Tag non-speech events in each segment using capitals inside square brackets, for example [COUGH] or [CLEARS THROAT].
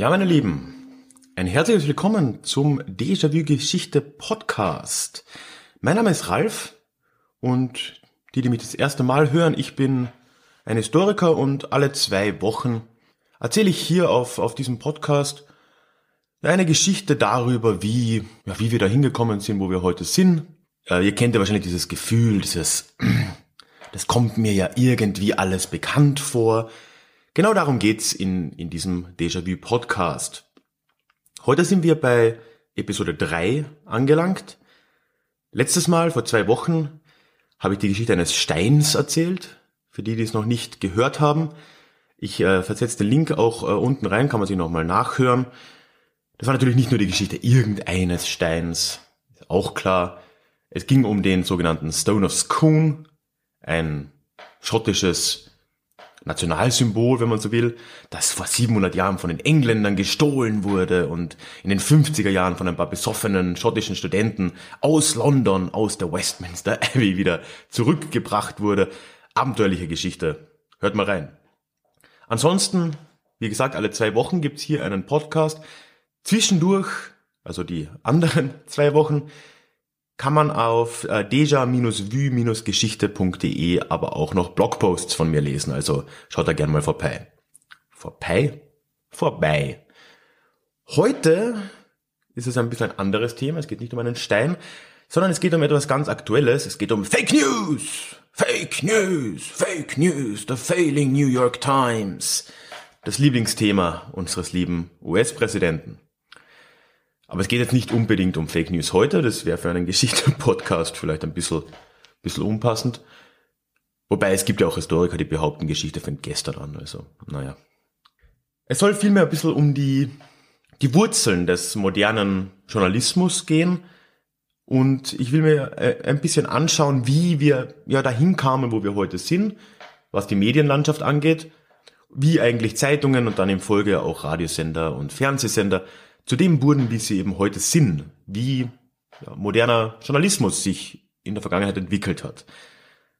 Ja, meine Lieben, ein herzliches Willkommen zum Déjà-vu Geschichte Podcast. Mein Name ist Ralf und die, die mich das erste Mal hören, ich bin ein Historiker und alle zwei Wochen erzähle ich hier auf, auf diesem Podcast eine Geschichte darüber, wie, ja, wie wir da hingekommen sind, wo wir heute sind. Äh, ihr kennt ja wahrscheinlich dieses Gefühl, dieses, [CLEARS THROAT] das kommt mir ja irgendwie alles bekannt vor. Genau darum geht's in, in diesem Déjà-vu-Podcast. Heute sind wir bei Episode 3 angelangt. Letztes Mal, vor zwei Wochen, habe ich die Geschichte eines Steins erzählt. Für die, die es noch nicht gehört haben. Ich äh, versetze den Link auch äh, unten rein, kann man sich nochmal nachhören. Das war natürlich nicht nur die Geschichte irgendeines Steins, ist auch klar. Es ging um den sogenannten Stone of Scone, ein schottisches Nationalsymbol, wenn man so will, das vor 700 Jahren von den Engländern gestohlen wurde und in den 50er Jahren von ein paar besoffenen schottischen Studenten aus London, aus der Westminster [LAUGHS] Abbey wieder zurückgebracht wurde. Abenteuerliche Geschichte. Hört mal rein. Ansonsten, wie gesagt, alle zwei Wochen gibt's hier einen Podcast. Zwischendurch, also die anderen [LAUGHS] zwei Wochen, kann man auf äh, deja-vue-geschichte.de aber auch noch Blogposts von mir lesen. Also schaut da gerne mal vorbei. Vorbei? Vorbei. Heute ist es ein bisschen ein anderes Thema. Es geht nicht um einen Stein, sondern es geht um etwas ganz Aktuelles. Es geht um Fake News. Fake News. Fake News. The failing New York Times. Das Lieblingsthema unseres lieben US-Präsidenten. Aber es geht jetzt nicht unbedingt um Fake News heute, das wäre für einen [LAUGHS] Geschichte-Podcast vielleicht ein bisschen, bisschen unpassend. Wobei es gibt ja auch Historiker, die behaupten, Geschichte fängt gestern an, also naja. Es soll vielmehr ein bisschen um die, die Wurzeln des modernen Journalismus gehen. Und ich will mir äh, ein bisschen anschauen, wie wir ja dahin kamen, wo wir heute sind, was die Medienlandschaft angeht, wie eigentlich Zeitungen und dann in Folge auch Radiosender und Fernsehsender zu dem wurden, wie sie eben heute sind, wie ja, moderner Journalismus sich in der Vergangenheit entwickelt hat.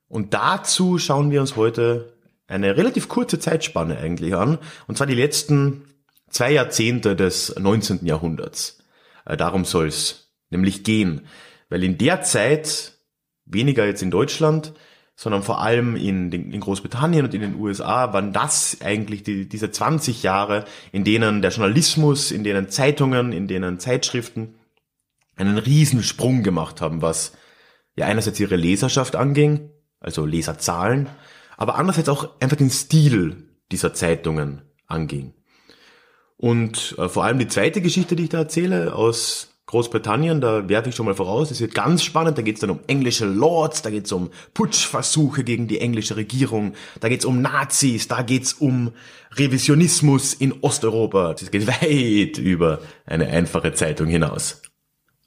Und dazu schauen wir uns heute eine relativ kurze Zeitspanne eigentlich an, und zwar die letzten zwei Jahrzehnte des 19. Jahrhunderts. Äh, darum soll es nämlich gehen, weil in der Zeit, weniger jetzt in Deutschland, sondern vor allem in, den, in Großbritannien und in den USA waren das eigentlich die, diese 20 Jahre, in denen der Journalismus, in denen Zeitungen, in denen Zeitschriften einen riesen Sprung gemacht haben, was ja einerseits ihre Leserschaft anging, also Leserzahlen, aber andererseits auch einfach den Stil dieser Zeitungen anging. Und äh, vor allem die zweite Geschichte, die ich da erzähle, aus Großbritannien, da werfe ich schon mal voraus, es wird ganz spannend, da geht es dann um englische Lords, da geht es um Putschversuche gegen die englische Regierung, da geht es um Nazis, da geht es um Revisionismus in Osteuropa. Das geht weit über eine einfache Zeitung hinaus.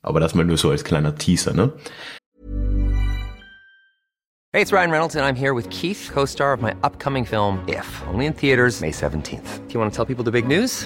Aber das mal nur so als kleiner Teaser, ne? Hey, it's Ryan Reynolds and I'm here with Keith, co-star of my upcoming film If, only in theaters May 17th. Do you want to tell people the big news?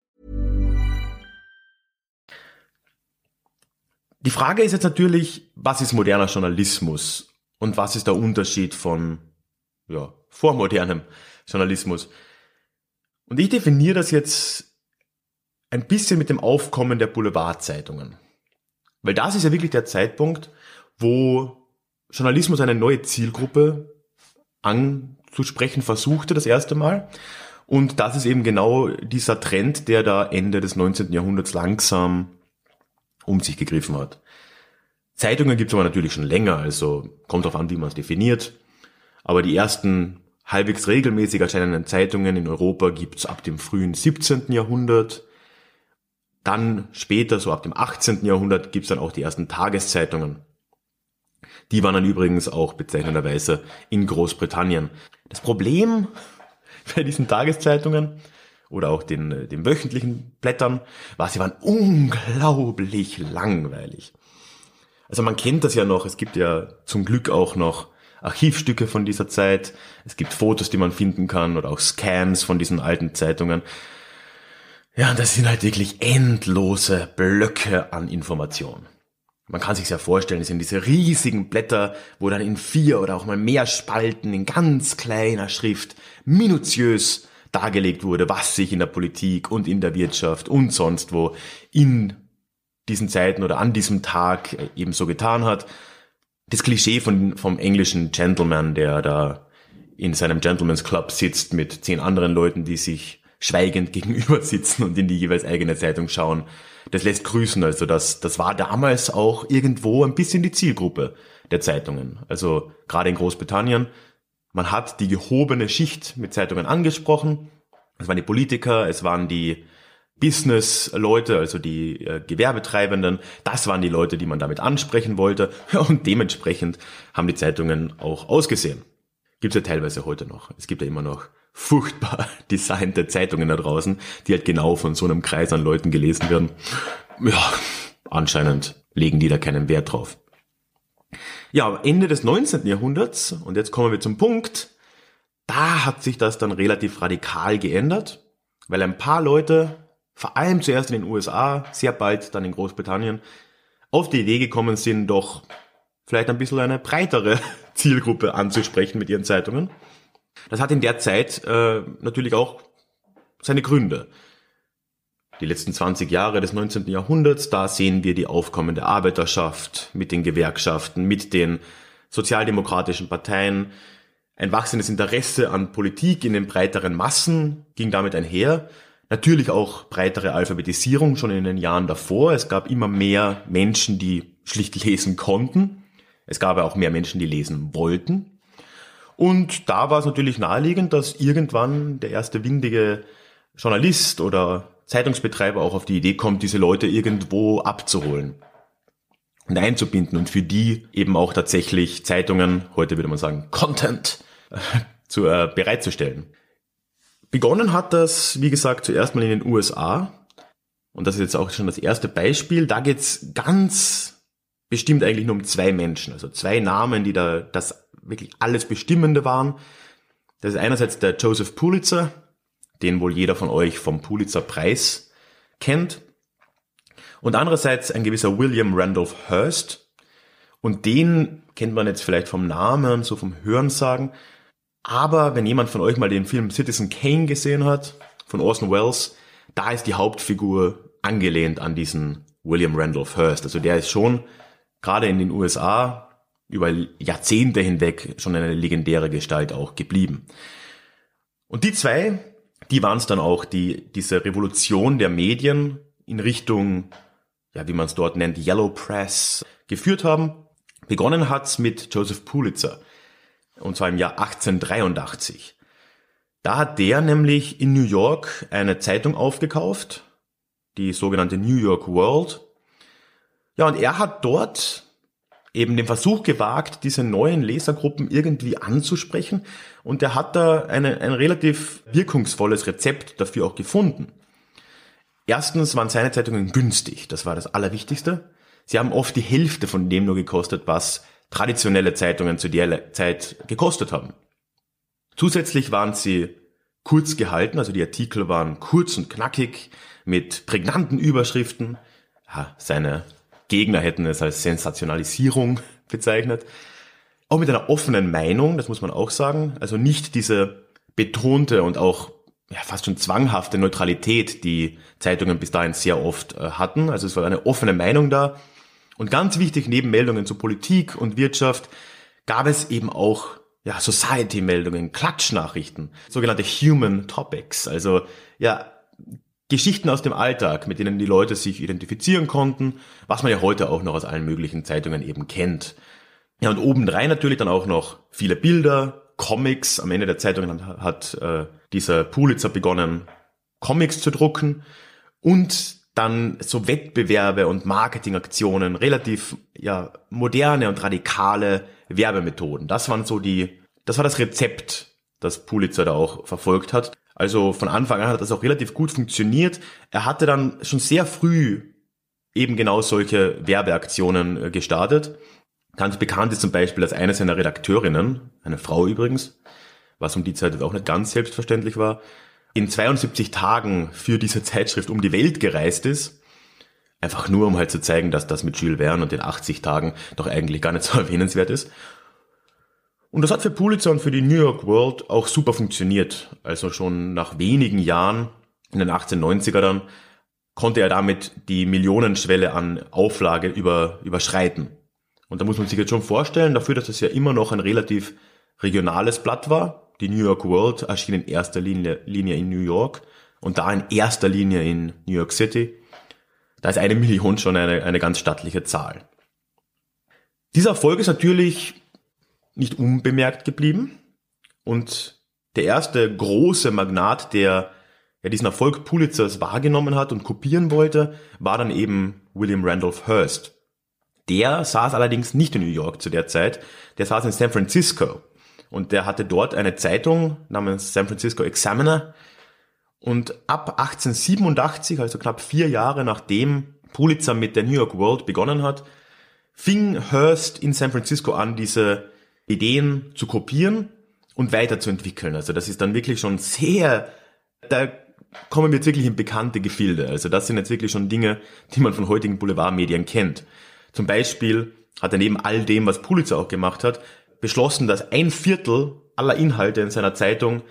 Die Frage ist jetzt natürlich, was ist moderner Journalismus und was ist der Unterschied von ja, vormodernem Journalismus? Und ich definiere das jetzt ein bisschen mit dem Aufkommen der Boulevardzeitungen. Weil das ist ja wirklich der Zeitpunkt, wo Journalismus eine neue Zielgruppe anzusprechen versuchte, das erste Mal. Und das ist eben genau dieser Trend, der da Ende des 19. Jahrhunderts langsam um sich gegriffen hat. Zeitungen gibt es aber natürlich schon länger, also kommt darauf an, wie man es definiert. Aber die ersten halbwegs regelmäßig erscheinenden Zeitungen in Europa gibt's ab dem frühen 17. Jahrhundert. Dann später, so ab dem 18. Jahrhundert, gibt's dann auch die ersten Tageszeitungen. Die waren dann übrigens auch bezeichnenderweise in Großbritannien. Das Problem [LAUGHS] bei diesen Tageszeitungen oder auch den, den wöchentlichen Blättern war, sie waren unglaublich langweilig. Also man kennt das ja noch, es gibt ja zum Glück auch noch Archivstücke von dieser Zeit, es gibt Fotos, die man finden kann oder auch Scans von diesen alten Zeitungen. Ja, das sind halt wirklich endlose Blöcke an Informationen. Man kann sich ja vorstellen, es sind diese riesigen Blätter, wo dann in vier oder auch mal mehr Spalten in ganz kleiner Schrift minutiös dargelegt wurde, was sich in der Politik und in der Wirtschaft und sonst wo in diesen Zeiten oder an diesem Tag eben so getan hat. Das Klischee von, vom englischen Gentleman, der da in seinem Gentleman's Club sitzt mit zehn anderen Leuten, die sich schweigend [LAUGHS] gegenüber sitzen und in die jeweils eigene Zeitung schauen, das lässt grüßen. Also das, das war damals auch irgendwo ein bisschen die Zielgruppe der Zeitungen. Also gerade in Großbritannien, man hat die gehobene Schicht mit Zeitungen angesprochen. Es waren die Politiker, es waren die Business-Leute, also die äh, Gewerbetreibenden. Das waren die Leute, die man damit ansprechen wollte. [LAUGHS] Und dementsprechend haben die Zeitungen auch ausgesehen. Gibt's ja teilweise heute noch. Es gibt ja immer noch furchtbar [LAUGHS] designte Zeitungen da draußen, die halt genau von so einem Kreis an Leuten gelesen werden. Ja, anscheinend legen die da keinen Wert drauf. Ja, Ende des 19. Jahrhunderts, und jetzt kommen wir zum Punkt, da hat sich das dann relativ radikal geändert, weil ein paar Leute, vor allem zuerst in den USA, sehr bald dann in Großbritannien, auf die Idee gekommen sind, doch vielleicht ein bisschen eine breitere [LAUGHS] Zielgruppe anzusprechen mit ihren Zeitungen. Das hat in der Zeit äh, natürlich auch seine Gründe. Die letzten 20 Jahre des 19. Jahrhunderts, da sehen wir die aufkommende Arbeiterschaft mit den Gewerkschaften, mit den sozialdemokratischen Parteien. Ein wachsendes Interesse an Politik in den breiteren Massen ging damit einher. Natürlich auch breitere Alphabetisierung schon in den Jahren davor. Es gab immer mehr Menschen, die schlicht lesen konnten. Es gab auch mehr Menschen, die lesen wollten. Und da war es natürlich naheliegend, dass irgendwann der erste windige Journalist oder Zeitungsbetreiber auch auf die Idee kommt, diese Leute irgendwo abzuholen und einzubinden und für die eben auch tatsächlich Zeitungen, heute würde man sagen Content, zu, äh, bereitzustellen. Begonnen hat das, wie gesagt, zuerst mal in den USA. Und das ist jetzt auch schon das erste Beispiel. Da geht's ganz bestimmt eigentlich nur um zwei Menschen, also zwei Namen, die da das wirklich alles Bestimmende waren. Das ist einerseits der Joseph Pulitzer, den wohl jeder von euch vom Pulitzer-Preis kennt. Und andererseits ein gewisser William Randolph Hearst. Und den kennt man jetzt vielleicht vom Namen, so vom Hörensagen. Aber wenn jemand von euch mal den Film Citizen Kane gesehen hat, von Orson Welles, da ist die Hauptfigur angelehnt an diesen William Randolph Hearst. Also der ist schon gerade in den USA über Jahrzehnte hinweg schon eine legendäre Gestalt auch geblieben. Und die zwei, die waren es dann auch, die diese Revolution der Medien in Richtung, ja, wie man es dort nennt, Yellow Press geführt haben. Begonnen hat's mit Joseph Pulitzer. Und zwar im Jahr 1883. Da hat der nämlich in New York eine Zeitung aufgekauft, die sogenannte New York World. Ja, und er hat dort eben den Versuch gewagt, diese neuen Lesergruppen irgendwie anzusprechen. Und er hat da eine, ein relativ wirkungsvolles Rezept dafür auch gefunden. Erstens waren seine Zeitungen günstig, das war das Allerwichtigste. Sie haben oft die Hälfte von dem nur gekostet, was traditionelle Zeitungen zu der Zeit gekostet haben. Zusätzlich waren sie kurz gehalten, also die Artikel waren kurz und knackig mit prägnanten Überschriften. Ja, seine Gegner hätten es als Sensationalisierung bezeichnet. Auch mit einer offenen Meinung, das muss man auch sagen. Also nicht diese betonte und auch ja, fast schon zwanghafte Neutralität, die Zeitungen bis dahin sehr oft äh, hatten. Also es war eine offene Meinung da. Und ganz wichtig, neben Meldungen zu Politik und Wirtschaft gab es eben auch ja, Society-Meldungen, Klatschnachrichten, sogenannte Human Topics. Also ja, Geschichten aus dem Alltag, mit denen die Leute sich identifizieren konnten, was man ja heute auch noch aus allen möglichen Zeitungen eben kennt. Ja, und obendrein natürlich dann auch noch viele Bilder, Comics. Am Ende der Zeitung hat, hat äh, dieser Pulitzer begonnen, Comics zu drucken und dann so Wettbewerbe und Marketingaktionen, relativ ja moderne und radikale Werbemethoden. Das waren so die, das war das Rezept, das Pulitzer da auch verfolgt hat. Also von Anfang an hat das auch relativ gut funktioniert. Er hatte dann schon sehr früh eben genau solche Werbeaktionen äh, gestartet. Ganz bekannt ist zum Beispiel, dass eine seiner Redakteurinnen, eine Frau übrigens, was um die Zeit auch nicht ganz selbstverständlich war, in 72 Tagen für diese Zeitschrift um die Welt gereist ist. Einfach nur, um halt zu zeigen, dass das mit Jules Verne und den 80 Tagen doch eigentlich gar nicht so [LAUGHS] erwähnenswert ist. Und das hat für Pulitzer und für die New York World auch super funktioniert. Also schon nach wenigen Jahren, in den 1890er dann, konnte er damit die Millionenschwelle an Auflage über, überschreiten. Und da muss man sich jetzt schon vorstellen, dafür, dass es ja immer noch ein relativ regionales Blatt war, die New York World erschien in erster Linie, Linie in New York und da in erster Linie in New York City. Da ist eine [LAUGHS] Million schon eine, eine ganz stattliche Zahl. Dieser Erfolg ist natürlich nicht unbemerkt geblieben und der erste große Magnat, der ja diesen Erfolg Pulitzers wahrgenommen hat und kopieren wollte, war dann eben William Randolph Hearst. Der saß allerdings nicht in New York zu der Zeit, der saß in San Francisco und der hatte dort eine Zeitung namens San Francisco Examiner. Und ab 1887, also knapp vier Jahre nachdem Pulitzer mit der New York World begonnen hat, fing Hearst in San Francisco an, diese Ideen zu kopieren und weiterzuentwickeln. Also das ist dann wirklich schon sehr, da kommen wir jetzt wirklich in bekannte Gefilde. Also das sind jetzt wirklich schon Dinge, die man von heutigen Boulevardmedien kennt. Zum Beispiel hat er neben all dem, was Pulitzer auch gemacht hat, beschlossen, dass ein Viertel aller Inhalte in seiner Zeitung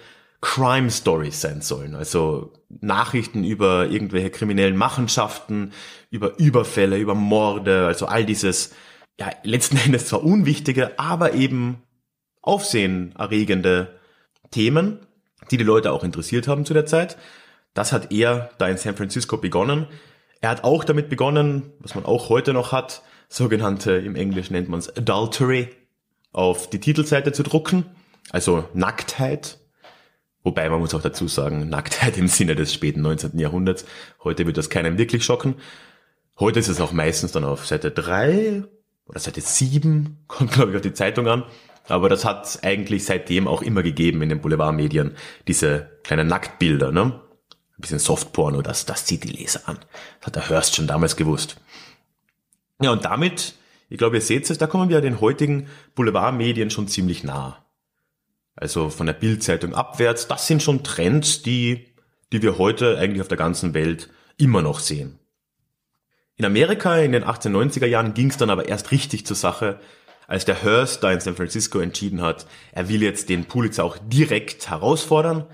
Crime Stories sein sollen. Also Nachrichten über irgendwelche kriminellen Machenschaften, über Überfälle, über Morde, also all dieses, ja, letzten [LAUGHS] Endes zwar unwichtige, aber eben aufsehenerregende Themen, die die Leute auch interessiert haben zu der Zeit. Das hat er da in San Francisco begonnen. Er hat auch damit begonnen, was man auch heute noch hat, sogenannte, im Englischen nennt man es Adultery, auf die Titelseite zu drucken, also Nacktheit. Wobei man muss auch dazu sagen, Nacktheit im Sinne des späten 19. Jahrhunderts. Heute wird das keinem wirklich schocken. Heute ist es auch meistens dann auf Seite 3 oder Seite 7, [LAUGHS] kommt glaube ich auf die Zeitung an. Aber das hat eigentlich seitdem auch immer gegeben in den Boulevardmedien, diese kleinen Nacktbilder, ne? Ein bisschen Softporno, das, das zieht die Leser an. Das hat der Hörst schon damals gewusst. Ja, und damit ich glaube, ihr seht es, da kommen wir den heutigen Boulevardmedien schon ziemlich nah. Also von der Bildzeitung abwärts, das sind schon Trends, die, die wir heute eigentlich auf der ganzen Welt immer noch sehen. In Amerika in den 1890er Jahren ging es dann aber erst richtig zur Sache, als der Hearst da in San Francisco entschieden hat, er will jetzt den Pulitzer auch direkt herausfordern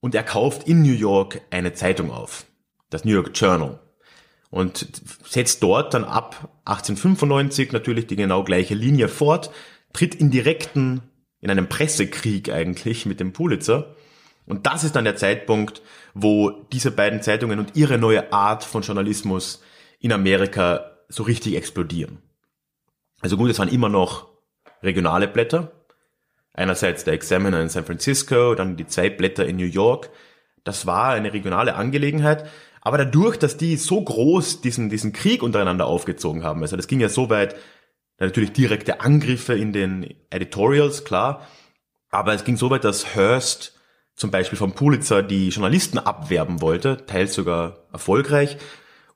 und er kauft in New York eine Zeitung auf, das New York Journal und setzt dort dann ab 1895 natürlich die genau gleiche Linie fort, tritt in direkten, in einem Pressekrieg eigentlich mit dem Pulitzer. Und das ist dann der Zeitpunkt, wo diese beiden Zeitungen und ihre neue Art von Journalismus in Amerika so richtig explodieren. Also gut, es waren immer noch regionale Blätter. Einerseits der Examiner in San Francisco, dann die zwei Blätter in New York. Das war eine regionale Angelegenheit. Aber dadurch, dass die so groß diesen, diesen Krieg untereinander aufgezogen haben, also das ging ja so weit, natürlich direkte Angriffe in den Editorials, klar, aber es ging so weit, dass Hearst zum Beispiel vom Pulitzer die Journalisten abwerben wollte, teils sogar erfolgreich,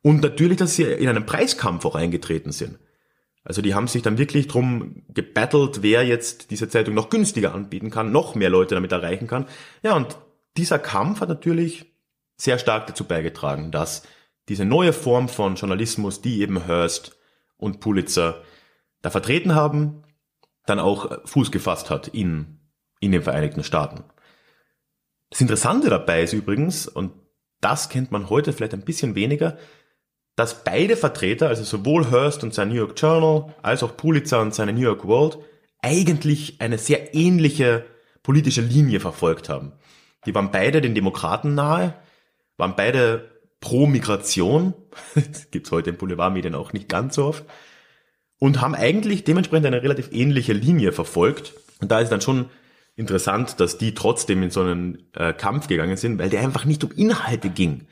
und natürlich, dass sie in einen Preiskampf auch eingetreten sind. Also die haben sich dann wirklich drum gebattelt, wer jetzt diese Zeitung noch günstiger anbieten kann, noch mehr Leute damit erreichen kann. Ja, und dieser Kampf hat natürlich sehr stark dazu beigetragen, dass diese neue Form von Journalismus, die eben Hearst und Pulitzer da vertreten haben, dann auch Fuß gefasst hat in, in den Vereinigten Staaten. Das Interessante dabei ist übrigens, und das kennt man heute vielleicht ein bisschen weniger, dass beide Vertreter, also sowohl Hearst und sein New York Journal, als auch Pulitzer und seine New York World, eigentlich eine sehr ähnliche politische Linie verfolgt haben. Die waren beide den Demokraten nahe, waren beide pro Migration, das [LAUGHS] gibt's heute in Boulevardmedien auch nicht ganz so oft, und haben eigentlich dementsprechend eine relativ ähnliche Linie verfolgt. Und da ist dann schon interessant, dass die trotzdem in so einen äh, Kampf gegangen sind, weil der einfach nicht um Inhalte ging.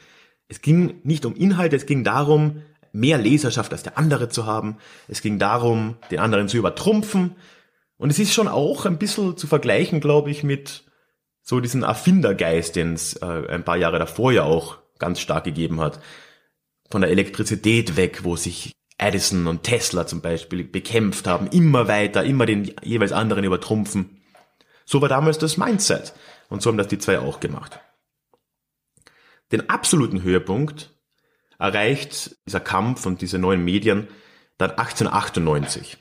Es ging nicht um Inhalte, es ging darum, mehr Leserschaft als der andere zu haben. Es ging darum, den anderen zu übertrumpfen. Und es ist schon auch ein bisschen zu vergleichen, glaube ich, mit so diesen Erfindergeist, den es äh, ein paar Jahre davor ja auch ganz stark gegeben hat. Von der Elektrizität weg, wo sich Edison und Tesla zum Beispiel bekämpft haben, immer weiter, immer den jeweils anderen übertrumpfen. So war damals das Mindset. Und so haben das die zwei auch gemacht. Den absoluten Höhepunkt erreicht dieser Kampf und diese neuen Medien dann 1898.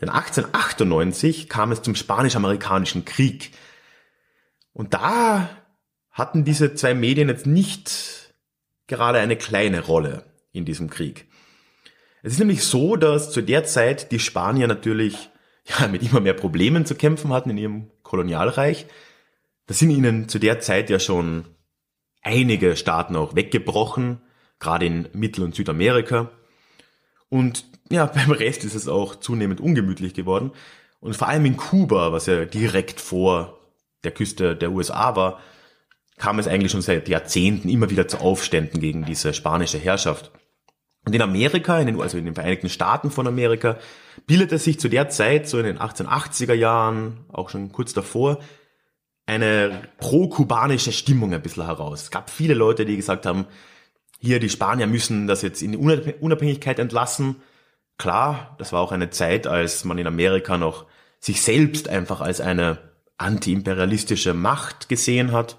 Denn 1898 kam es zum Spanisch-Amerikanischen Krieg. Und da hatten diese zwei Medien jetzt nicht gerade eine kleine Rolle in diesem Krieg. Es ist nämlich so, dass zu der Zeit die Spanier natürlich ja, mit immer mehr Problemen zu kämpfen hatten in ihrem Kolonialreich. Da sind ihnen zu der Zeit ja schon einige Staaten auch weggebrochen, gerade in Mittel- und Südamerika. Und ja, [LAUGHS] beim Rest ist es auch zunehmend ungemütlich geworden. Und vor allem in Kuba, was ja direkt vor der Küste der USA war, kam es eigentlich schon seit Jahrzehnten immer wieder zu Aufständen gegen diese spanische Herrschaft. Und in Amerika, in den, also in den Vereinigten Staaten von Amerika, bildete sich zu der Zeit, so in den 1880er Jahren, auch schon kurz davor, eine pro-kubanische Stimmung ein bisschen heraus. Es gab viele Leute, die gesagt haben, hier die Spanier müssen das jetzt in die Unabhängigkeit entlassen. Klar, das war auch eine Zeit, als man in Amerika noch sich selbst einfach als eine antiimperialistische Macht gesehen hat.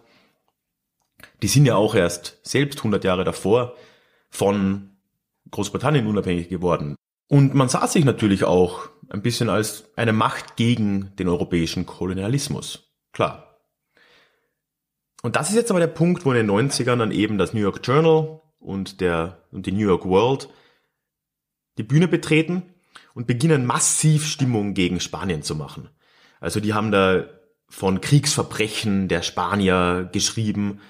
Die sind ja auch erst selbst 100 Jahre davor von Großbritannien unabhängig geworden. Und man sah sich natürlich auch ein bisschen als eine Macht gegen den europäischen Kolonialismus. Klar. Und das ist jetzt aber der Punkt, wo in den 90ern dann eben das New York Journal und, der, und die New York World die Bühne betreten und beginnen massiv Stimmung gegen Spanien zu machen. Also die haben da von Kriegsverbrechen der Spanier geschrieben,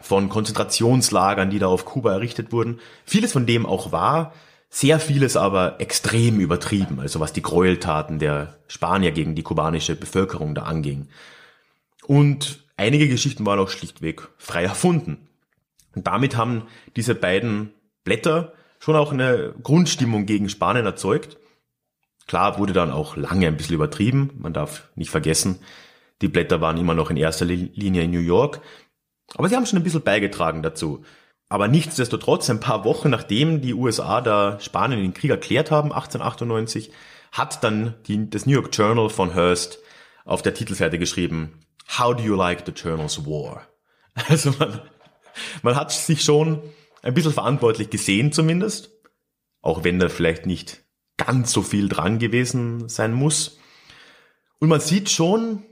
von Konzentrationslagern, die da auf Kuba errichtet wurden. Vieles von dem auch wahr, sehr vieles aber extrem übertrieben, also was die Gräueltaten der Spanier gegen die kubanische Bevölkerung da anging. Und einige Geschichten waren auch schlichtweg frei erfunden. Und damit haben diese beiden Blätter schon auch eine Grundstimmung gegen Spanien erzeugt. Klar wurde dann auch lange ein bisschen übertrieben. Man darf nicht vergessen, die Blätter waren immer noch in erster Linie in New York. Aber sie haben schon ein bisschen beigetragen dazu. Aber nichtsdestotrotz, ein paar Wochen nachdem die USA da Spanien den Krieg erklärt haben, 1898, hat dann die, das New York Journal von Hearst auf der Titelseite geschrieben, How do you like the Journal's War? [LAUGHS] Also man, man hat sich schon ein bisschen verantwortlich gesehen zumindest, auch wenn da vielleicht nicht ganz so viel dran gewesen sein muss. Und man sieht schon,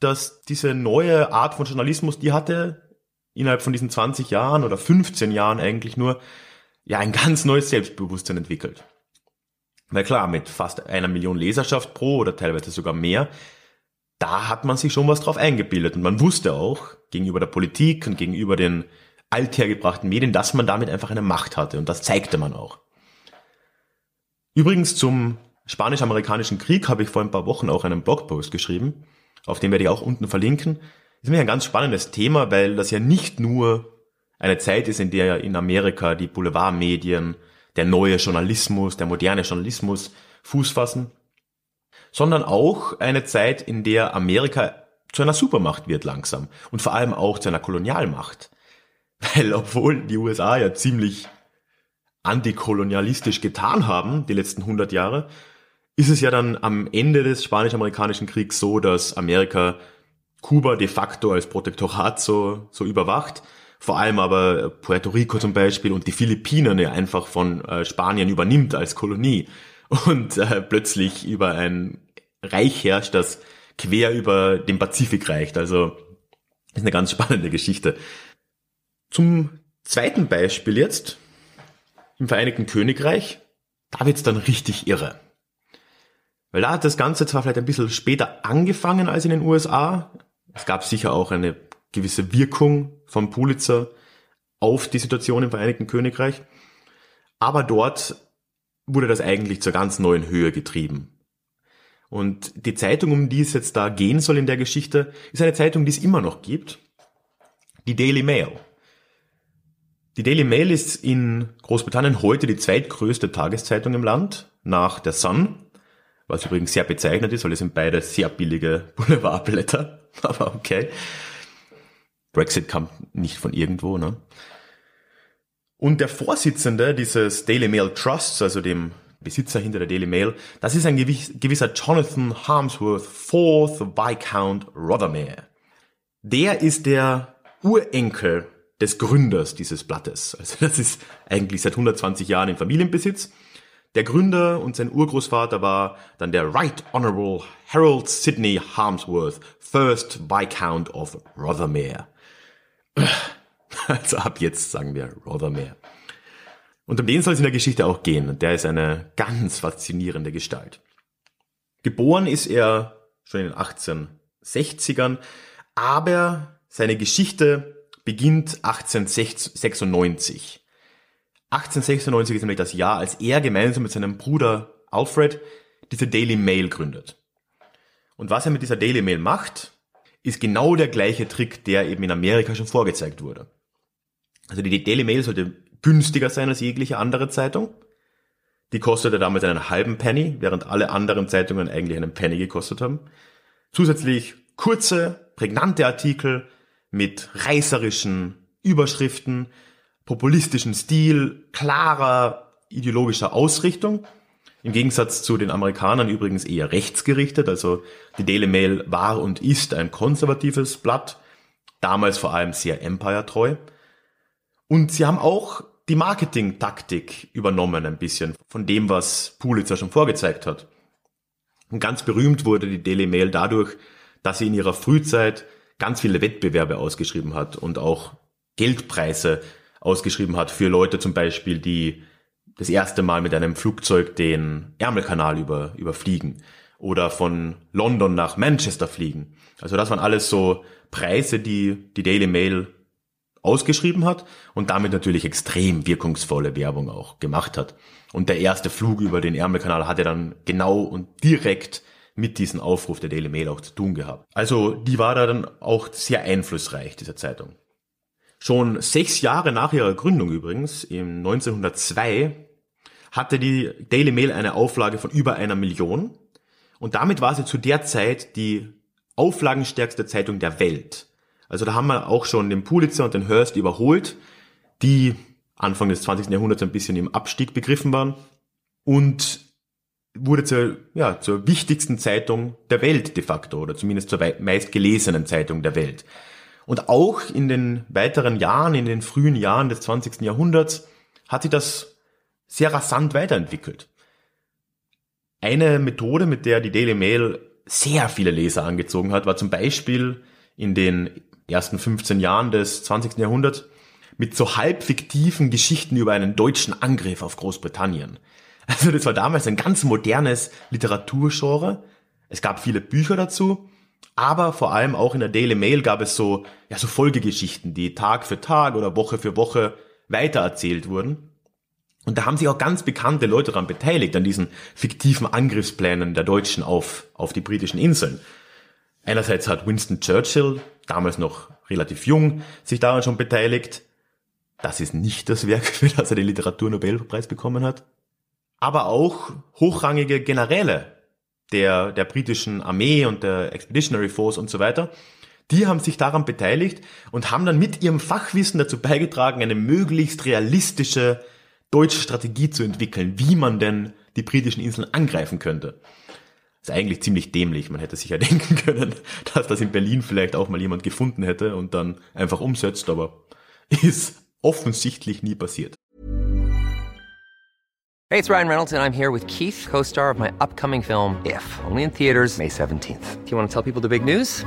dass diese neue Art von Journalismus, die hatte innerhalb von diesen 20 Jahren oder 15 Jahren eigentlich nur, ja, ein ganz neues Selbstbewusstsein entwickelt. Weil klar, mit fast einer Million Leserschaft pro oder teilweise sogar mehr, da hat man sich schon was drauf eingebildet. Und man wusste auch gegenüber der Politik und gegenüber den althergebrachten Medien, dass man damit einfach eine Macht hatte. Und das zeigte man auch. Übrigens zum Spanisch-Amerikanischen Krieg habe ich vor ein paar Wochen auch einen Blogpost geschrieben, auf den werde ich auch unten verlinken. Ist mir ein ganz spannendes Thema, weil das ja nicht nur eine Zeit ist, in der in Amerika die Boulevardmedien, der neue Journalismus, der moderne Journalismus Fuß fassen, sondern auch eine Zeit, in der Amerika zu einer Supermacht wird langsam und vor allem auch zu einer Kolonialmacht. [LAUGHS] Weil obwohl die USA ja ziemlich antikolonialistisch getan haben, die letzten 100 Jahre, ist es ja dann am Ende des Spanisch-Amerikanischen Kriegs so, dass Amerika Kuba de facto als Protektorat so, so überwacht. Vor allem aber Puerto Rico zum Beispiel und die Philippinen ja einfach von äh, Spanien übernimmt als Kolonie und äh, plötzlich über ein Reich herrscht, das quer über den Pazifik reicht. Also ist eine ganz spannende Geschichte. Zum zweiten Beispiel jetzt im Vereinigten Königreich, da wird's dann richtig irre. Weil da hat das Ganze zwar vielleicht ein bisschen später angefangen als in den USA, es gab sicher auch eine gewisse Wirkung vom Pulitzer auf die Situation im Vereinigten Königreich. Aber dort wurde das eigentlich zur ganz neuen Höhe getrieben. Und die Zeitung, um die es jetzt da gehen soll in der Geschichte, ist eine Zeitung, die es immer noch gibt. Die Daily Mail. Die Daily Mail ist in Großbritannien heute die zweitgrößte Tageszeitung im Land, nach der Sun, was übrigens sehr bezeichnet ist, weil es sind beide sehr billige [LAUGHS] Boulevardblätter. [LAUGHS] Aber okay. Brexit kam nicht von irgendwo, ne? Und der Vorsitzende dieses Daily Mail Trusts, also dem Besitzer hinter der Daily Mail, das ist ein gewisser Jonathan Harmsworth, Fourth Viscount Rothermere. Der ist der Urenkel des Gründers dieses Blattes. Also das ist eigentlich seit 120 Jahren in Familienbesitz. Der Gründer und sein Urgroßvater war dann der Right Honorable Harold Sidney Harmsworth, First Viscount of Rothermere. Also ab jetzt sagen wir Rothermere. Und um den soll es in der Geschichte auch gehen. Und der ist eine ganz faszinierende Gestalt. Geboren ist er schon in den 1860ern, aber seine Geschichte beginnt 1896. 1896 ist nämlich das Jahr, als er gemeinsam mit seinem Bruder Alfred diese Daily Mail gründet. Und was er mit dieser Daily Mail macht, ist genau der gleiche Trick, der eben in Amerika schon vorgezeigt wurde. Also die Daily Mail sollte günstiger sein als jegliche andere Zeitung. Die kostete damals einen halben Penny, während alle anderen Zeitungen eigentlich einen Penny gekostet haben. Zusätzlich kurze, prägnante Artikel mit reißerischen Überschriften, populistischen Stil, klarer ideologischer Ausrichtung. Im Gegensatz zu den Amerikanern übrigens eher rechtsgerichtet. Also die Daily Mail war und ist ein konservatives Blatt, damals vor allem sehr Empire-treu. Und sie haben auch die Marketing-Taktik übernommen ein bisschen von dem, was Pulitzer schon vorgezeigt hat. Und ganz berühmt wurde die Daily Mail dadurch, dass sie in ihrer Frühzeit ganz viele Wettbewerbe ausgeschrieben hat und auch Geldpreise ausgeschrieben hat für Leute zum Beispiel, die das erste Mal mit einem Flugzeug den Ärmelkanal über, überfliegen oder von London nach Manchester fliegen. Also das waren alles so Preise, die die Daily Mail ausgeschrieben hat und damit natürlich extrem wirkungsvolle Werbung auch gemacht hat. Und der erste Flug über den Ärmelkanal hatte dann genau und direkt mit diesem Aufruf der Daily Mail auch zu tun gehabt. Also die war da dann auch sehr einflussreich, diese Zeitung. Schon sechs Jahre nach ihrer Gründung übrigens, im 1902, hatte die Daily Mail eine Auflage von über einer Million. Und damit war sie zu der Zeit die auflagenstärkste Zeitung der Welt. Also da haben wir auch schon den Pulitzer und den Hearst überholt, die Anfang des 20. Jahrhunderts ein bisschen im Abstieg begriffen waren und wurde zur, ja, zur wichtigsten Zeitung der Welt de facto oder zumindest zur meistgelesenen Zeitung der Welt. Und auch in den weiteren Jahren, in den frühen Jahren des 20. Jahrhunderts hat sich das sehr rasant weiterentwickelt. Eine Methode, mit der die Daily Mail sehr viele Leser angezogen hat, war zum Beispiel in den ersten 15 Jahren des 20. Jahrhunderts mit so halb fiktiven Geschichten über einen deutschen Angriff auf Großbritannien. Also das war damals ein ganz modernes Literaturgenre. Es gab viele Bücher dazu, aber vor allem auch in der Daily Mail gab es so, ja, so Folgegeschichten, die Tag für Tag oder Woche für Woche weitererzählt wurden. Und da haben sich auch ganz bekannte Leute daran beteiligt, an diesen fiktiven Angriffsplänen der Deutschen auf, auf die britischen Inseln. Einerseits hat Winston Churchill, damals noch relativ jung, sich daran schon beteiligt. Das ist nicht das Werk, für [LAUGHS] das er den Literaturnobelpreis bekommen hat. Aber auch hochrangige Generäle der, der britischen Armee und der Expeditionary Force und so weiter, die haben sich daran beteiligt und haben dann mit ihrem Fachwissen dazu beigetragen, eine möglichst realistische deutsche Strategie zu entwickeln, wie man denn die britischen Inseln angreifen könnte ist eigentlich ziemlich dämlich. Man hätte sich ja [LAUGHS] denken können, dass das in Berlin vielleicht auch mal jemand gefunden hätte und dann einfach umsetzt, aber [LAUGHS] ist offensichtlich nie passiert. Hey, it's Ryan Reynolds and I'm here with Keith, co-star of my upcoming film If, only in theaters May 17th. Do you want to tell people the big news?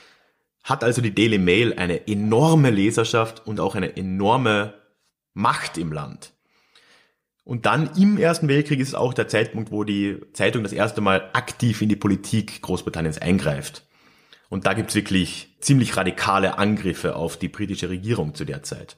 hat also die Daily Mail eine enorme Leserschaft und auch eine enorme Macht im Land. Und dann im Ersten Weltkrieg ist es auch der Zeitpunkt, wo die Zeitung das erste Mal aktiv in die Politik Großbritanniens eingreift. Und da gibt's wirklich ziemlich radikale Angriffe auf die britische Regierung zu der Zeit.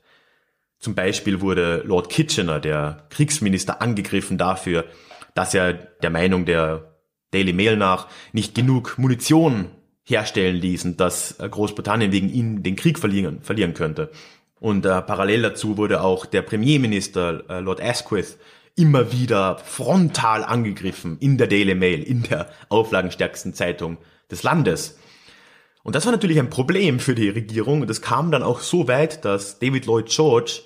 Zum Beispiel wurde Lord Kitchener, der Kriegsminister, angegriffen dafür, dass er der Meinung der Daily Mail nach nicht genug Munition herstellen ließen, dass Großbritannien wegen ihnen den Krieg verlieren, verlieren könnte. Und äh, parallel dazu wurde auch der Premierminister äh, Lord Asquith immer wieder frontal angegriffen in der Daily Mail, in der auflagenstärksten Zeitung des Landes. Und das war natürlich ein Problem für die Regierung und es kam dann auch so weit, dass David Lloyd George,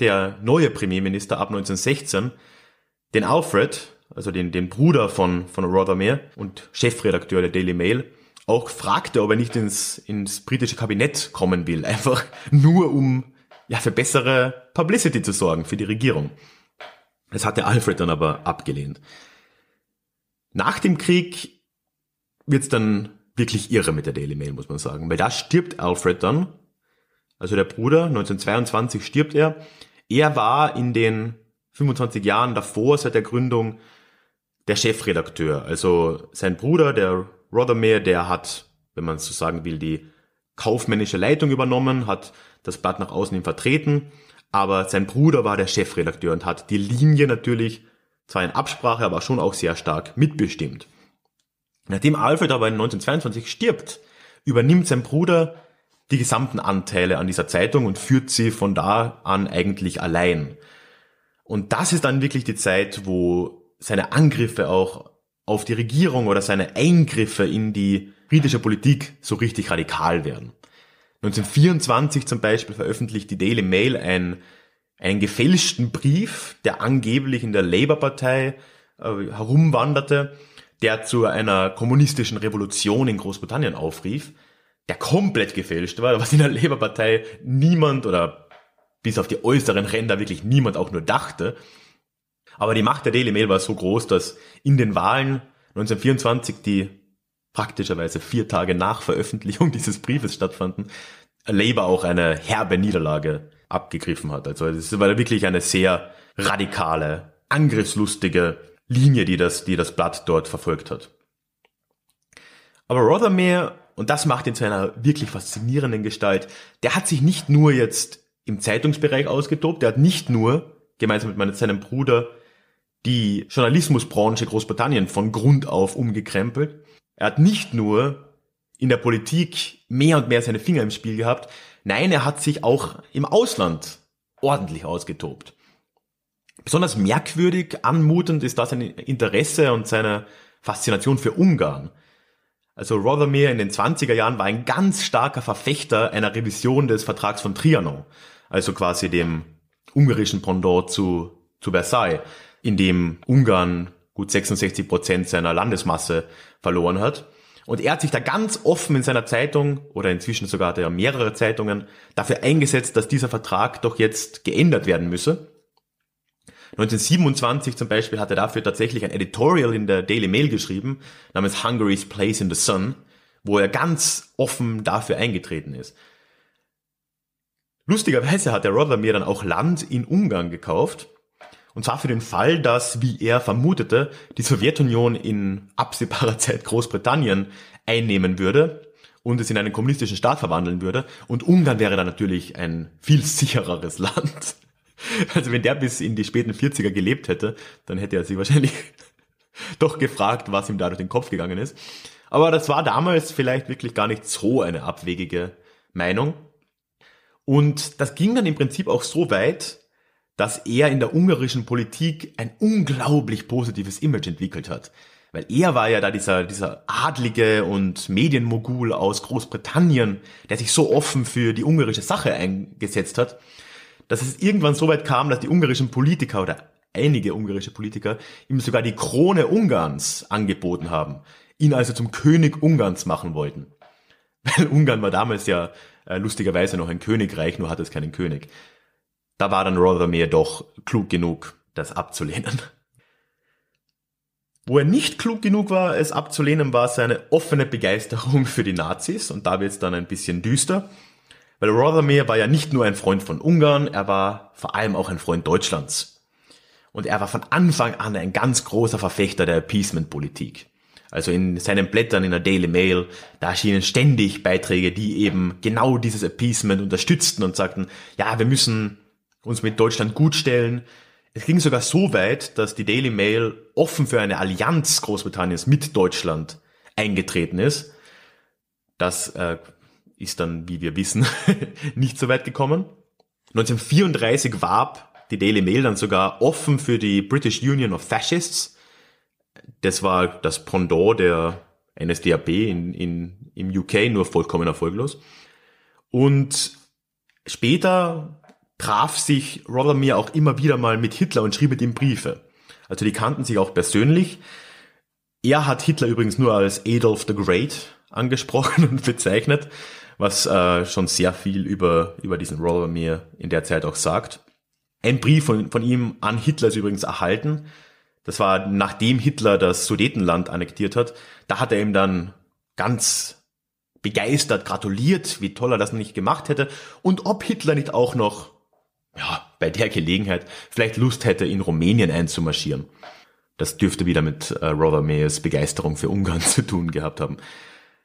der neue Premierminister ab 1916, den Alfred, also den, den Bruder von, von Rothermere und Chefredakteur der Daily Mail, auch fragte, ob er nicht ins, ins britische Kabinett kommen will. Einfach nur um ja, für bessere Publicity zu sorgen für die Regierung. Das hatte Alfred dann aber abgelehnt. Nach dem Krieg wird's dann wirklich irre mit der Daily Mail, muss man sagen. Weil da stirbt Alfred dann, also der Bruder, 1922 stirbt er. Er war in den 25 Jahren davor, seit der Gründung, der Chefredakteur. Also sein Bruder, der Rothermere, der hat, wenn man so sagen will, die kaufmännische Leitung übernommen, hat das Blatt nach außen hin vertreten, aber sein Bruder war der Chefredakteur und hat die Linie natürlich zwar in Absprache, aber schon auch sehr stark mitbestimmt. Nachdem Alfred aber in 1922 stirbt, übernimmt sein Bruder die gesamten Anteile an dieser Zeitung und führt sie von da an eigentlich allein. Und das ist dann wirklich die Zeit, wo seine Angriffe auch auf die Regierung oder seine Eingriffe in die britische Politik so richtig radikal werden. 1924 zum Beispiel veröffentlicht die Daily Mail ein, einen gefälschten Brief, der angeblich in der Labour-Partei äh, herumwanderte, der zu einer kommunistischen Revolution in Großbritannien aufrief, der komplett gefälscht war, was in der Labour-Partei niemand oder bis auf die äußeren Ränder wirklich niemand auch nur dachte. Aber die Macht der Daily Mail war so groß, dass in den Wahlen 1924, die praktischerweise vier Tage nach Veröffentlichung [LAUGHS] dieses Briefes stattfanden, Labour auch eine herbe Niederlage abgegriffen hat. Also es war wirklich eine sehr radikale, angriffslustige Linie, die das, die das Blatt dort verfolgt hat. Aber Rothermere, und das macht ihn zu einer wirklich faszinierenden Gestalt, der hat sich nicht nur jetzt im Zeitungsbereich ausgetobt, der hat nicht nur gemeinsam mit seinem Bruder die Journalismusbranche Großbritannien von Grund auf umgekrempelt. Er hat nicht nur in der Politik mehr und mehr seine Finger im Spiel gehabt, nein, er hat sich auch im Ausland ordentlich ausgetobt. Besonders merkwürdig, anmutend ist da sein Interesse und seine Faszination für Ungarn. Also Rothermere in den 20er Jahren war ein ganz starker Verfechter einer Revision des Vertrags von Trianon, also quasi dem ungarischen Pendant zu, zu Versailles in dem Ungarn gut 66 Prozent seiner Landesmasse verloren hat. Und er hat sich da ganz offen in seiner Zeitung, oder inzwischen sogar hat er mehrere Zeitungen, dafür eingesetzt, dass dieser Vertrag doch jetzt geändert werden müsse. 1927 zum Beispiel hat er dafür tatsächlich ein Editorial in der Daily Mail geschrieben, namens Hungary's Place in the Sun, wo er ganz offen dafür eingetreten ist. Lustigerweise hat der Rothermere dann auch Land in Ungarn gekauft und zwar für den Fall, dass, wie er vermutete, die Sowjetunion in absehbarer [LAUGHS] Zeit Großbritannien einnehmen würde und es in einen kommunistischen Staat verwandeln würde. Und Ungarn wäre dann natürlich ein viel sichereres [LAUGHS] Land. Also wenn der bis in die späten 40er gelebt hätte, dann hätte er sich wahrscheinlich [LAUGHS] doch gefragt, was ihm da durch den Kopf gegangen ist. Aber das war damals vielleicht wirklich gar nicht so eine abwegige Meinung. Und das ging dann im Prinzip auch so weit, dass er in der ungarischen Politik ein unglaublich positives Image entwickelt hat. Weil er war ja da dieser, dieser adlige und Medienmogul aus Großbritannien, der sich so offen für die ungarische Sache eingesetzt hat, dass es irgendwann so weit kam, dass die ungarischen Politiker oder einige ungarische Politiker ihm sogar die Krone Ungarns angeboten haben, ihn also zum König Ungarns machen wollten. [LAUGHS] Weil Ungarn war damals ja äh, lustigerweise noch ein Königreich, nur hat es keinen König. Da war dann Rothermere doch klug genug, das abzulehnen. Wo er nicht klug genug war, es abzulehnen, war seine offene Begeisterung für die Nazis. Und da wird es dann ein bisschen düster. Weil Rothermere war ja nicht nur ein Freund von Ungarn, er war vor allem auch ein Freund Deutschlands. Und er war von Anfang an ein ganz großer Verfechter der Appeasement-Politik. Also in seinen Blättern in der Daily Mail, da erschienen ständig Beiträge, die eben genau dieses Appeasement unterstützten und sagten, ja, wir müssen uns mit Deutschland gutstellen. Es ging sogar so weit, dass die Daily Mail offen für eine Allianz Großbritanniens mit Deutschland eingetreten ist. Das äh, ist dann, wie wir wissen, [LAUGHS] nicht so weit gekommen. 1934 warb die Daily Mail dann sogar offen für die British Union of Fascists, das war das Pendant der NSDAP in, in, im UK, nur vollkommen erfolglos. Und später traf sich Rothermere auch immer wieder mal mit Hitler und schrieb mit ihm Briefe. Also die kannten sich auch persönlich. Er hat Hitler übrigens nur als Adolf the Great angesprochen [LAUGHS] und bezeichnet, was äh, schon sehr viel über, über diesen Rothermere in der Zeit auch sagt. Ein Brief von, von ihm an Hitler ist übrigens erhalten. Das war nachdem Hitler das Sudetenland annektiert hat. Da hat er ihm dann ganz begeistert gratuliert, wie toll er das nicht gemacht hätte und ob Hitler nicht auch noch, ja, bei der Gelegenheit vielleicht Lust hätte, in Rumänien einzumarschieren. Das dürfte wieder mit äh, Rothermeres Begeisterung für Ungarn [LAUGHS] zu tun gehabt haben.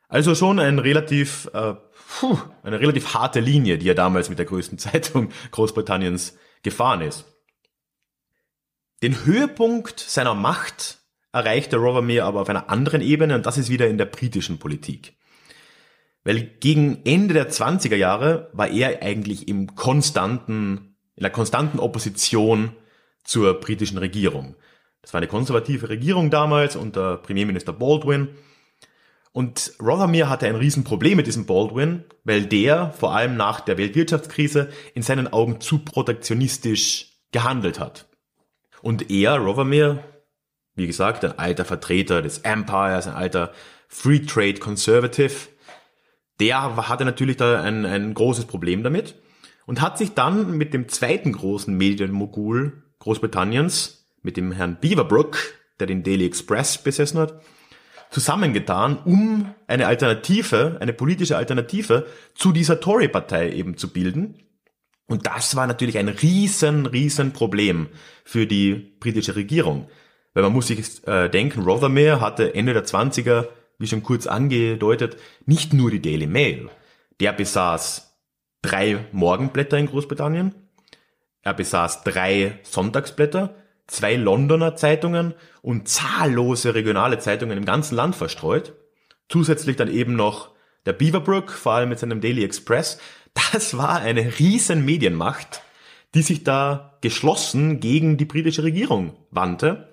Also schon ein relativ, äh, puh, eine relativ harte Linie, die er damals mit der größten [LAUGHS] Zeitung Großbritanniens gefahren ist. Den Höhepunkt seiner Macht erreichte Rothermere aber auf einer anderen Ebene und das ist wieder in der britischen Politik. Weil gegen Ende der 20er Jahre war er eigentlich im konstanten, in der konstanten Opposition zur britischen Regierung. Das war eine konservative Regierung damals unter Premierminister Baldwin. Und Rothermere hatte ein Riesenproblem mit diesem Baldwin, weil der vor allem nach der Weltwirtschaftskrise in seinen Augen zu protektionistisch gehandelt hat. Und er, Rothermere, wie gesagt, ein alter Vertreter des Empires, ein alter Free Trade Conservative, der hatte natürlich da ein, ein großes Problem damit und hat sich dann mit dem zweiten großen Medienmogul Großbritanniens, mit dem Herrn Beaverbrook, der den Daily Express besessen hat, zusammengetan, um eine Alternative, eine politische Alternative zu dieser Tory-Partei eben zu bilden. Und das war natürlich ein riesen, riesen Problem für die britische Regierung. Weil man muss sich äh, denken, Rothermere hatte Ende der 20er, wie schon kurz angedeutet, nicht nur die Daily Mail. Der besaß drei Morgenblätter in Großbritannien, er besaß drei Sonntagsblätter, zwei Londoner Zeitungen und zahllose regionale Zeitungen im ganzen Land verstreut. Zusätzlich dann eben noch der Beaverbrook, vor allem mit seinem Daily Express, das war eine riesen Medienmacht, die sich da geschlossen gegen die britische Regierung wandte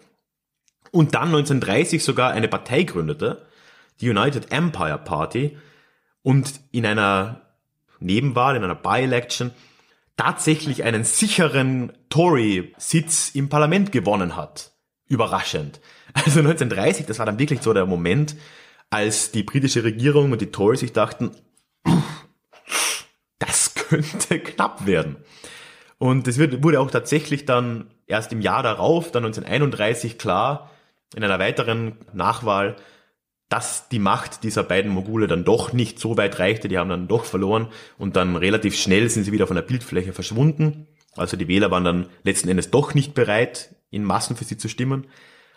und dann 1930 sogar eine Partei gründete, die United Empire Party, und in einer Nebenwahl, in einer By-Election, tatsächlich einen sicheren Tory-Sitz im Parlament gewonnen hat. Überraschend. Also 1930, das war dann wirklich so der Moment, als die britische Regierung und die Tories sich dachten, das könnte knapp werden. Und es wurde auch tatsächlich dann erst im Jahr darauf, dann 1931 klar, in einer weiteren Nachwahl, dass die Macht dieser beiden Mogule dann doch nicht so weit reichte, die haben dann doch verloren und dann relativ schnell sind sie wieder von der Bildfläche verschwunden. Also die Wähler waren dann letzten Endes doch nicht bereit, in Massen für sie zu stimmen.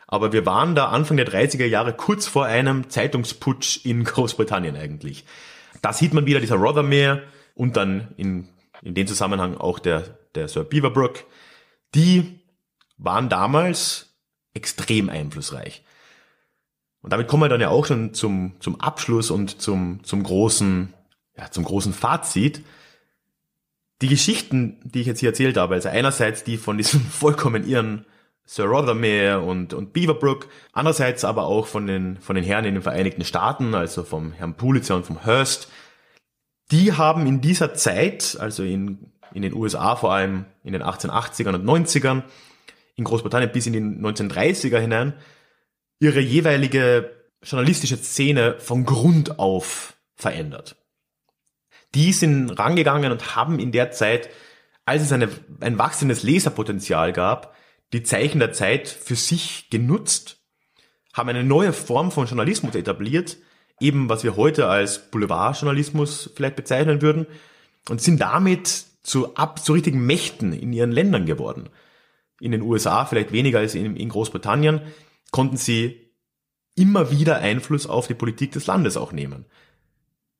Aber wir waren da Anfang der 30er Jahre kurz vor einem Zeitungsputsch in [LAUGHS] Großbritannien eigentlich. Da sieht man wieder dieser Rothermere, und dann in, in dem Zusammenhang auch der, der Sir Beaverbrook, die waren damals extrem einflussreich. Und damit kommen wir dann ja auch schon zum, zum Abschluss und zum, zum großen, ja, zum großen Fazit. Die Geschichten, die ich jetzt hier erzählt habe, also einerseits die von diesem [LAUGHS] vollkommen irren Sir Rothermere und, und Beaverbrook, andererseits aber auch von den, von den Herren in den Vereinigten Staaten, also vom Herrn Pulitzer und vom Hearst, die haben in dieser Zeit, also in, in den USA vor allem in den 1880ern und 90ern, in Großbritannien bis in die 1930er hinein, ihre jeweilige journalistische Szene von Grund auf verändert. Die sind rangegangen und haben in der Zeit, als es eine, ein wachsendes Leserpotenzial gab, die Zeichen der Zeit für sich genutzt, haben eine neue Form von Journalismus etabliert, eben was wir heute als Boulevardjournalismus vielleicht bezeichnen würden, und sind damit zu, ab, zu richtigen Mächten in ihren Ländern geworden. In den USA vielleicht weniger als in, in Großbritannien konnten sie immer wieder Einfluss auf die Politik des Landes auch nehmen.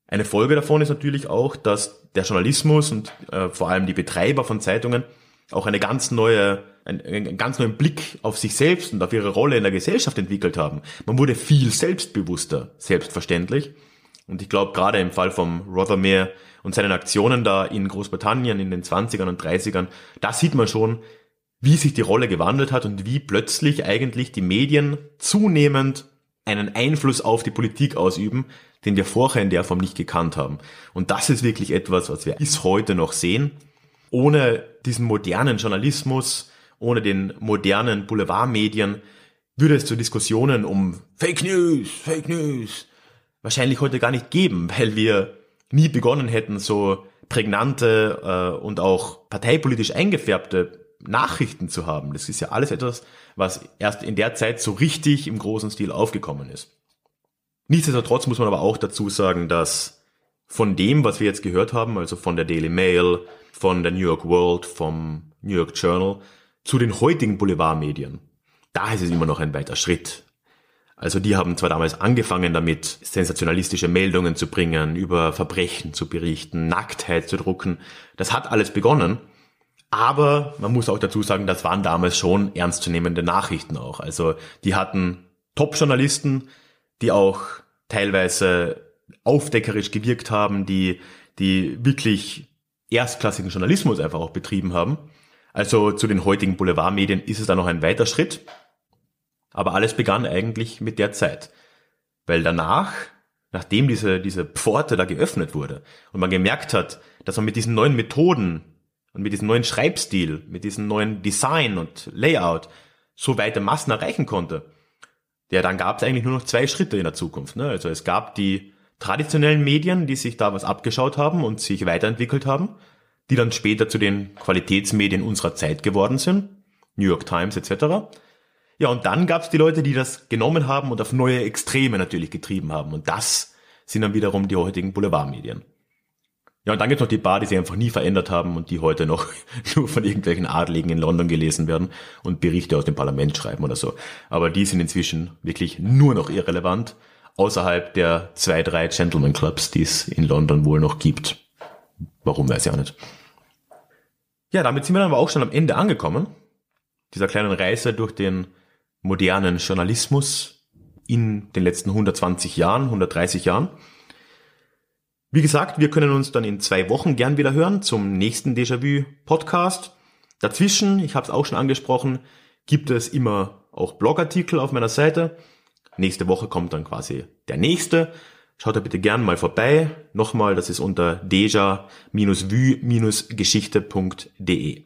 Eine Folge davon ist natürlich auch, dass der Journalismus und äh, vor allem die Betreiber von Zeitungen auch eine ganz neue, einen, einen ganz neuen Blick auf sich selbst und auf ihre Rolle in der Gesellschaft entwickelt haben. Man wurde viel selbstbewusster, selbstverständlich. Und ich glaube, gerade im Fall von Rothermere und seinen Aktionen da in Großbritannien in den 20ern und 30ern, da sieht man schon, wie sich die Rolle gewandelt hat und wie plötzlich eigentlich die Medien zunehmend einen Einfluss auf die Politik ausüben, den wir vorher in der Form nicht gekannt haben. Und das ist wirklich etwas, was wir bis heute noch sehen. Ohne diesen modernen Journalismus, ohne den modernen Boulevardmedien würde es zu Diskussionen um Fake News, Fake News wahrscheinlich heute gar nicht geben, [LAUGHS] weil wir nie begonnen hätten, so prägnante äh, und auch parteipolitisch eingefärbte Nachrichten zu haben. Das ist ja alles etwas, was erst in der Zeit so richtig im großen Stil aufgekommen ist. Nichtsdestotrotz muss man aber auch dazu sagen, dass von dem, was wir jetzt gehört haben, also von der Daily Mail, von der New York World, vom New York Journal, zu den heutigen Boulevardmedien, da ist es immer noch ein weiter Schritt. Also die haben zwar damals angefangen damit, sensationalistische Meldungen zu bringen, über Verbrechen zu berichten, Nacktheit zu drucken. Das hat alles begonnen. Aber man muss auch dazu sagen, das waren damals schon ernstzunehmende Nachrichten auch. Also die hatten Top-Journalisten, die auch teilweise aufdeckerisch gewirkt haben, die, die wirklich erstklassigen Journalismus einfach auch betrieben haben. Also zu den heutigen Boulevardmedien ist es da noch ein weiter Schritt. Aber alles begann eigentlich mit der Zeit. Weil danach, nachdem diese, diese Pforte da geöffnet wurde und man gemerkt hat, dass man mit diesen neuen Methoden und mit diesem neuen Schreibstil, mit diesem neuen Design und Layout so weite Massen erreichen konnte, ja, dann gab es eigentlich nur noch zwei Schritte in der Zukunft. Ne? Also es gab die traditionellen Medien, die sich da was abgeschaut haben und sich weiterentwickelt haben, die dann später zu den Qualitätsmedien unserer Zeit geworden sind, New York Times etc. Ja, und dann gab es die Leute, die das genommen haben und auf neue Extreme natürlich getrieben haben. Und das sind dann wiederum die heutigen Boulevardmedien. Ja, und dann gibt es noch die Bar, die sich einfach nie verändert haben und die heute noch [LAUGHS] nur von irgendwelchen Adligen in London gelesen werden und Berichte aus dem Parlament schreiben oder so. Aber die sind inzwischen wirklich nur noch irrelevant, außerhalb der zwei, drei Gentleman Clubs, die es in London wohl noch gibt. Warum weiß ich auch nicht. Ja, damit sind wir dann aber auch schon am Ende angekommen. Dieser kleinen Reise durch den modernen Journalismus in den letzten 120 Jahren, 130 Jahren. Wie gesagt, wir können uns dann in zwei Wochen gern wieder hören zum nächsten Déjà-vu-Podcast. Dazwischen, ich habe es auch schon angesprochen, gibt es immer auch Blogartikel auf meiner Seite. Nächste Woche kommt dann quasi der nächste. Schaut da bitte gern mal vorbei. Nochmal, das ist unter deja-vue-geschichte.de.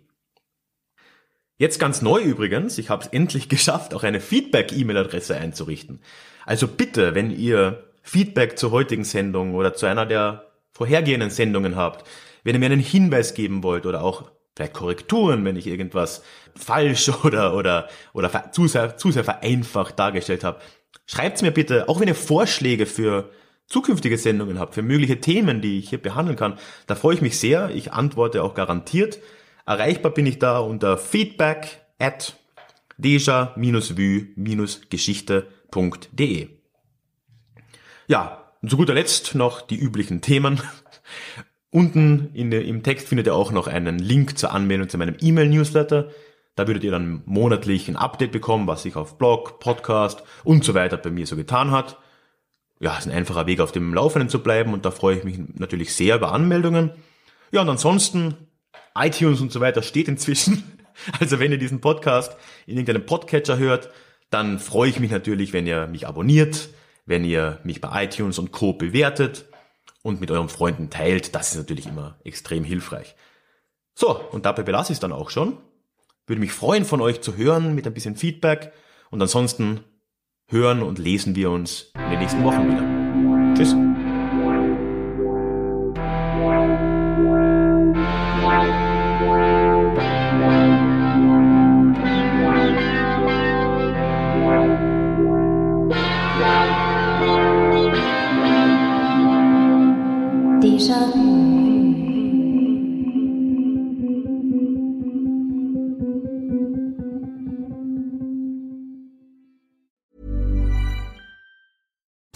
Jetzt ganz neu übrigens, ich habe es endlich [LAUGHS] geschafft, auch eine Feedback-E-Mail-Adresse einzurichten. Also bitte, wenn ihr Feedback zur heutigen Sendung oder zu einer der vorhergehenden Sendungen habt, wenn ihr mir einen Hinweis geben wollt oder auch vielleicht Korrekturen, wenn ich irgendwas falsch [LAUGHS] oder oder oder zu sehr, zu sehr vereinfacht dargestellt habe, schreibt's mir bitte, auch wenn ihr Vorschläge für zukünftige Sendungen habt, für mögliche Themen, die ich hier behandeln kann, da freue ich mich sehr. Ich antworte auch garantiert. Erreichbar bin ich da unter feedback at deja-vue-geschichte.de. Ja, und zu guter Letzt noch die üblichen Themen. Unten in der, im Text findet ihr auch noch einen Link zur Anmeldung zu meinem E-Mail-Newsletter. Da würdet ihr dann monatlich ein Update bekommen, was sich auf Blog, Podcast und so weiter bei mir so getan hat. Ja, ist ein einfacher Weg, auf dem Laufenden zu bleiben und da freue ich mich natürlich sehr über Anmeldungen. Ja, und ansonsten iTunes und so weiter steht inzwischen. [LAUGHS] Also wenn ihr diesen Podcast in irgendeinem Podcatcher hört, dann freue ich mich natürlich, wenn ihr mich abonniert, wenn ihr mich bei iTunes und Co. bewertet und mit euren Freunden teilt. Das ist natürlich immer extrem hilfreich. So, und dabei belasse ich es dann auch schon. Würde mich freuen, von euch zu hören mit ein bisschen Feedback. Und ansonsten hören und lesen wir uns in den nächsten Wochen wieder. Tschüss.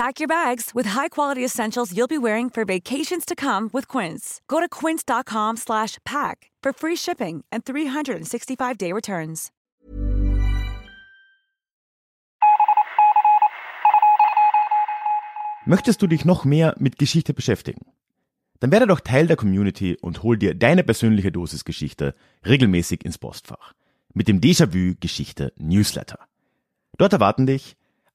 Pack your bags with high-quality essentials you'll be wearing for vacations to come with Quince. Go to quince.com/pack for free shipping and 365-day returns. Möchtest du dich noch mehr mit Geschichte beschäftigen? Dann werde doch Teil der Community und hol dir deine persönliche Dosis Geschichte regelmäßig ins Postfach mit dem Déjà-vu Geschichte Newsletter. Dort erwarten dich